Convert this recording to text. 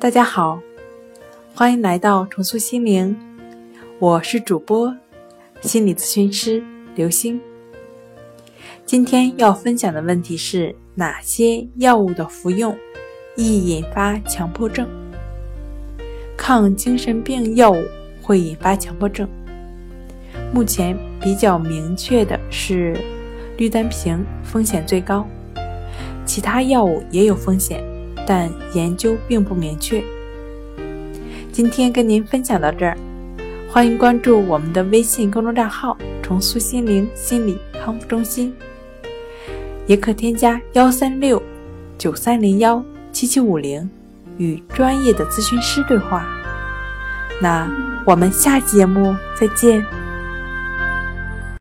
大家好，欢迎来到重塑心灵，我是主播心理咨询师刘星。今天要分享的问题是哪些药物的服用易引发强迫症？抗精神病药物会引发强迫症。目前比较明确的是氯丹平风险最高，其他药物也有风险。但研究并不明确。今天跟您分享到这儿，欢迎关注我们的微信公众账号“重塑心灵心理康复中心”，也可添加幺三六九三零幺七七五零与专业的咨询师对话。那我们下期节目再见。